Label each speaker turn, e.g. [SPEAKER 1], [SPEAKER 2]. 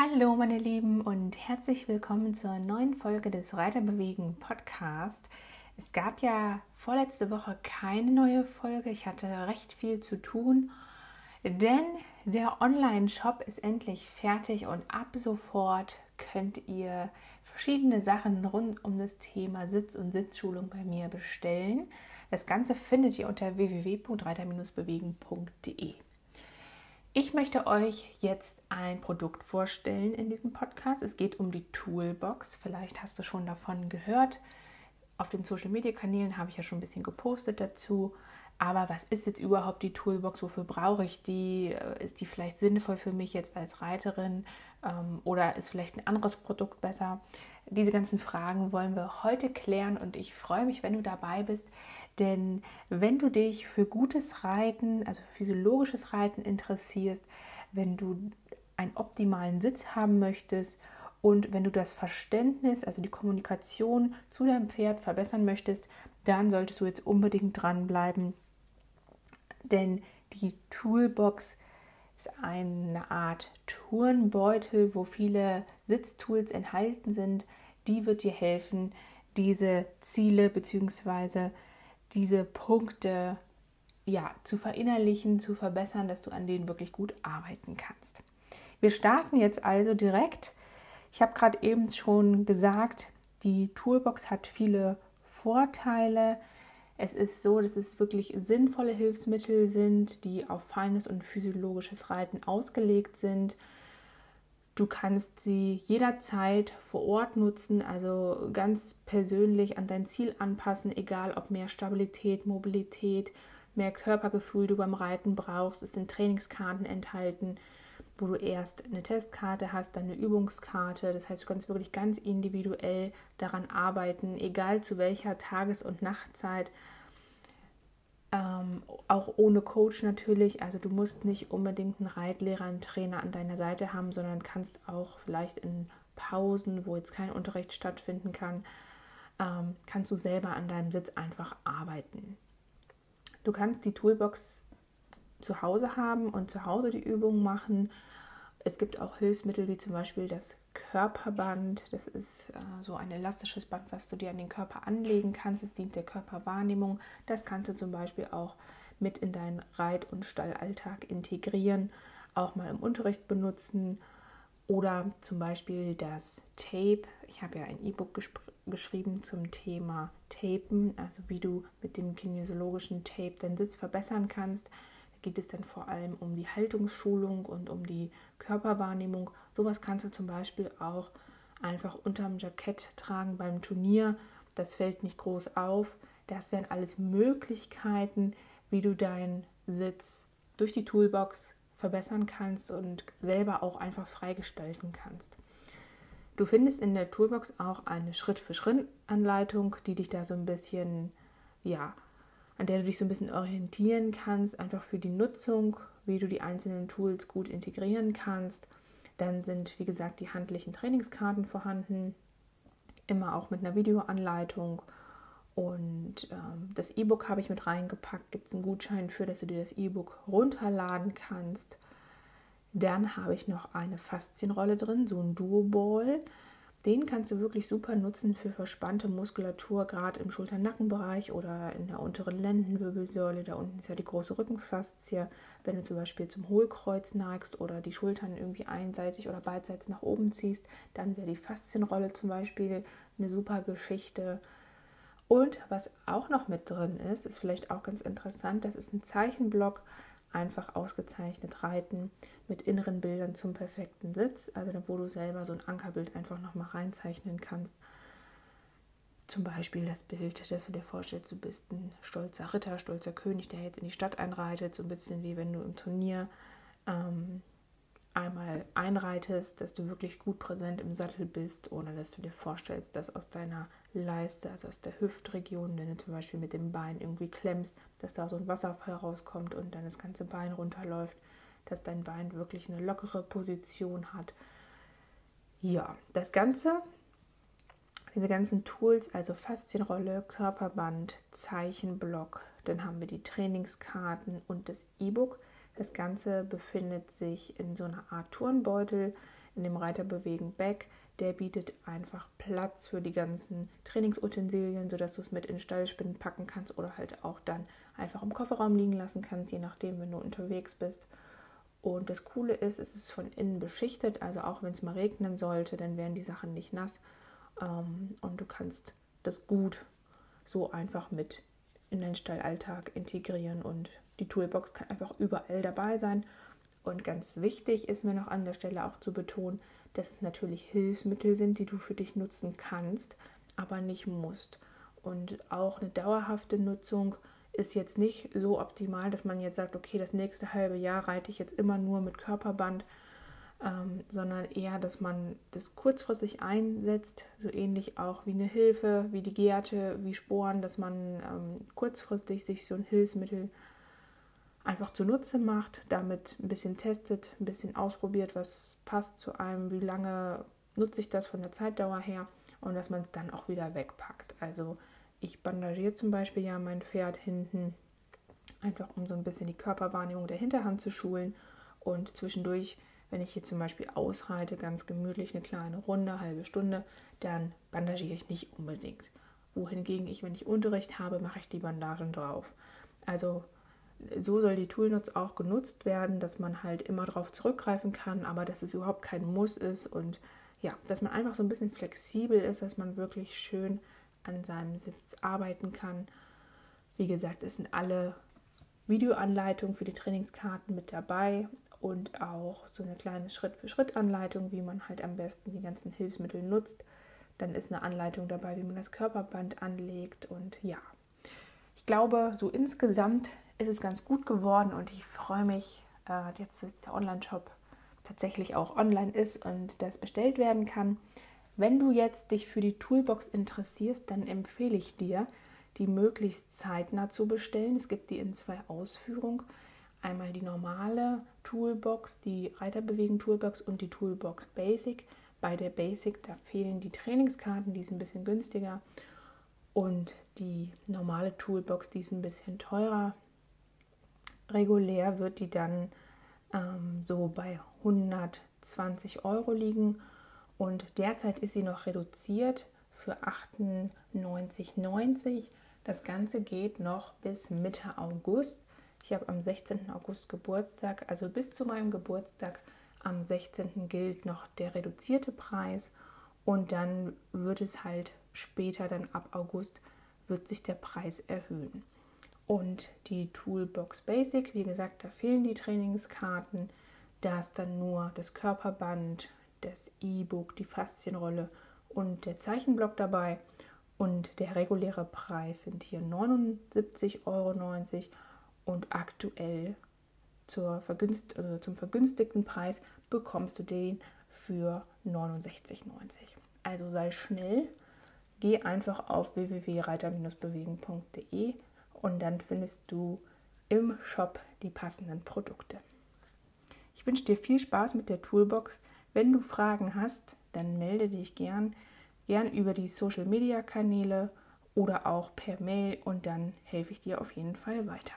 [SPEAKER 1] Hallo meine Lieben und herzlich willkommen zur neuen Folge des Reiterbewegen Podcast. Es gab ja vorletzte Woche keine neue Folge. Ich hatte recht viel zu tun, denn der Online-Shop ist endlich fertig und ab sofort könnt ihr verschiedene Sachen rund um das Thema Sitz- und Sitzschulung bei mir bestellen. Das Ganze findet ihr unter www.reiter-bewegen.de. Ich möchte euch jetzt ein Produkt vorstellen in diesem Podcast. Es geht um die Toolbox. Vielleicht hast du schon davon gehört. Auf den Social Media Kanälen habe ich ja schon ein bisschen gepostet dazu. Aber was ist jetzt überhaupt die Toolbox? Wofür brauche ich die? Ist die vielleicht sinnvoll für mich jetzt als Reiterin? Ähm, oder ist vielleicht ein anderes Produkt besser? Diese ganzen Fragen wollen wir heute klären und ich freue mich, wenn du dabei bist. Denn wenn du dich für gutes Reiten, also physiologisches Reiten interessierst, wenn du einen optimalen Sitz haben möchtest und wenn du das Verständnis, also die Kommunikation zu deinem Pferd verbessern möchtest, dann solltest du jetzt unbedingt dranbleiben. Denn die Toolbox ist eine Art Turnbeutel, wo viele Sitztools enthalten sind. Die wird dir helfen, diese Ziele bzw diese Punkte ja, zu verinnerlichen, zu verbessern, dass du an denen wirklich gut arbeiten kannst. Wir starten jetzt also direkt. Ich habe gerade eben schon gesagt, die Toolbox hat viele Vorteile. Es ist so, dass es wirklich sinnvolle Hilfsmittel sind, die auf feines und physiologisches Reiten ausgelegt sind Du kannst sie jederzeit vor Ort nutzen, also ganz persönlich an dein Ziel anpassen, egal ob mehr Stabilität, Mobilität, mehr Körpergefühl du beim Reiten brauchst. Es sind Trainingskarten enthalten, wo du erst eine Testkarte hast, dann eine Übungskarte. Das heißt, du kannst wirklich ganz individuell daran arbeiten, egal zu welcher Tages- und Nachtzeit ähm, auch ohne Coach natürlich. Also du musst nicht unbedingt einen Reitlehrer, einen Trainer an deiner Seite haben, sondern kannst auch vielleicht in Pausen, wo jetzt kein Unterricht stattfinden kann, ähm, kannst du selber an deinem Sitz einfach arbeiten. Du kannst die Toolbox zu Hause haben und zu Hause die Übungen machen. Es gibt auch Hilfsmittel wie zum Beispiel das Körperband. Das ist äh, so ein elastisches Band, was du dir an den Körper anlegen kannst. Es dient der Körperwahrnehmung. Das kannst du zum Beispiel auch mit in deinen Reit- und Stallalltag integrieren, auch mal im Unterricht benutzen. Oder zum Beispiel das Tape. Ich habe ja ein E-Book geschrieben zum Thema Tapen, also wie du mit dem kinesiologischen Tape deinen Sitz verbessern kannst. Geht es dann vor allem um die Haltungsschulung und um die Körperwahrnehmung Sowas kannst du zum Beispiel auch einfach unterm Jackett tragen beim Turnier. Das fällt nicht groß auf. Das wären alles Möglichkeiten, wie du deinen Sitz durch die Toolbox verbessern kannst und selber auch einfach freigestalten kannst. Du findest in der Toolbox auch eine Schritt-für-Schritt-Anleitung, die dich da so ein bisschen, ja, an der du dich so ein bisschen orientieren kannst, einfach für die Nutzung, wie du die einzelnen Tools gut integrieren kannst. Dann sind, wie gesagt, die handlichen Trainingskarten vorhanden, immer auch mit einer Videoanleitung. Und ähm, das E-Book habe ich mit reingepackt. Gibt es einen Gutschein für, dass du dir das E-Book runterladen kannst. Dann habe ich noch eine Faszienrolle drin, so ein Duo-Ball. Den kannst du wirklich super nutzen für verspannte Muskulatur, gerade im Schulter-Nackenbereich oder in der unteren Lendenwirbelsäule. Da unten ist ja die große Rückenfaszie. Wenn du zum Beispiel zum Hohlkreuz neigst oder die Schultern irgendwie einseitig oder beidseits nach oben ziehst, dann wäre die Faszienrolle zum Beispiel eine super Geschichte. Und was auch noch mit drin ist, ist vielleicht auch ganz interessant, das ist ein Zeichenblock einfach ausgezeichnet reiten mit inneren Bildern zum perfekten Sitz, also wo du selber so ein Ankerbild einfach nochmal reinzeichnen kannst. Zum Beispiel das Bild, das du dir vorstellst, du bist ein stolzer Ritter, stolzer König, der jetzt in die Stadt einreitet, so ein bisschen wie wenn du im Turnier ähm, einmal einreitest, dass du wirklich gut präsent im Sattel bist, ohne dass du dir vorstellst, dass aus deiner Leiste, also aus der Hüftregion, wenn du zum Beispiel mit dem Bein irgendwie klemmst, dass da so ein Wasserfall rauskommt und dann das ganze Bein runterläuft, dass dein Bein wirklich eine lockere Position hat. Ja, das Ganze, diese ganzen Tools, also Faszienrolle, Körperband, Zeichenblock, dann haben wir die Trainingskarten und das E-Book das Ganze befindet sich in so einer Art Turnbeutel, in dem Reiterbewegen Back. Der bietet einfach Platz für die ganzen Trainingsutensilien, sodass du es mit in Stallspinnen packen kannst oder halt auch dann einfach im Kofferraum liegen lassen kannst, je nachdem, wenn du unterwegs bist. Und das Coole ist, es ist von innen beschichtet, also auch wenn es mal regnen sollte, dann werden die Sachen nicht nass. Ähm, und du kannst das gut so einfach mit in deinen Stallalltag integrieren und die Toolbox kann einfach überall dabei sein. Und ganz wichtig ist mir noch an der Stelle auch zu betonen, dass es natürlich Hilfsmittel sind, die du für dich nutzen kannst, aber nicht musst. Und auch eine dauerhafte Nutzung ist jetzt nicht so optimal, dass man jetzt sagt, okay, das nächste halbe Jahr reite ich jetzt immer nur mit Körperband, ähm, sondern eher, dass man das kurzfristig einsetzt, so ähnlich auch wie eine Hilfe, wie die Gärte, wie Sporen, dass man ähm, kurzfristig sich so ein Hilfsmittel einfach zunutze macht, damit ein bisschen testet, ein bisschen ausprobiert, was passt zu einem, wie lange nutze ich das von der Zeitdauer her und dass man es dann auch wieder wegpackt. Also ich bandagiere zum Beispiel ja mein Pferd hinten, einfach um so ein bisschen die Körperwahrnehmung der Hinterhand zu schulen und zwischendurch wenn ich hier zum Beispiel ausreite, ganz gemütlich eine kleine Runde, halbe Stunde, dann bandagiere ich nicht unbedingt. Wohingegen ich, wenn ich Unterricht habe, mache ich die Bandagen drauf. Also so soll die Toolnutz auch genutzt werden, dass man halt immer darauf zurückgreifen kann, aber dass es überhaupt kein Muss ist und ja, dass man einfach so ein bisschen flexibel ist, dass man wirklich schön an seinem Sitz arbeiten kann. Wie gesagt, es sind alle Videoanleitungen für die Trainingskarten mit dabei und auch so eine kleine Schritt-für-Schritt-Anleitung, wie man halt am besten die ganzen Hilfsmittel nutzt. Dann ist eine Anleitung dabei, wie man das Körperband anlegt und ja. Ich glaube, so insgesamt ist es ganz gut geworden und ich freue mich, äh, jetzt, dass der Online-Shop tatsächlich auch online ist und das bestellt werden kann. Wenn du jetzt dich für die Toolbox interessierst, dann empfehle ich dir, die möglichst zeitnah zu bestellen. Es gibt die in zwei Ausführungen. Einmal die normale Toolbox, die Reiterbewegen Toolbox und die Toolbox Basic. Bei der Basic, da fehlen die Trainingskarten, die ist ein bisschen günstiger. Und die normale Toolbox, die ist ein bisschen teurer. Regulär wird die dann ähm, so bei 120 Euro liegen. Und derzeit ist sie noch reduziert für 98,90. Das Ganze geht noch bis Mitte August. Ich habe am 16. August Geburtstag, also bis zu meinem Geburtstag am 16. gilt noch der reduzierte Preis und dann wird es halt später, dann ab August, wird sich der Preis erhöhen. Und die Toolbox Basic, wie gesagt, da fehlen die Trainingskarten. Da ist dann nur das Körperband, das E-Book, die Faszienrolle und der Zeichenblock dabei. Und der reguläre Preis sind hier 79,90 Euro und aktuell zur vergünst also zum vergünstigten Preis bekommst du den für 69,90. Also sei schnell, geh einfach auf www.reiter-bewegen.de und dann findest du im Shop die passenden Produkte. Ich wünsche dir viel Spaß mit der Toolbox. Wenn du Fragen hast, dann melde dich gern, gern über die Social Media Kanäle oder auch per Mail und dann helfe ich dir auf jeden Fall weiter.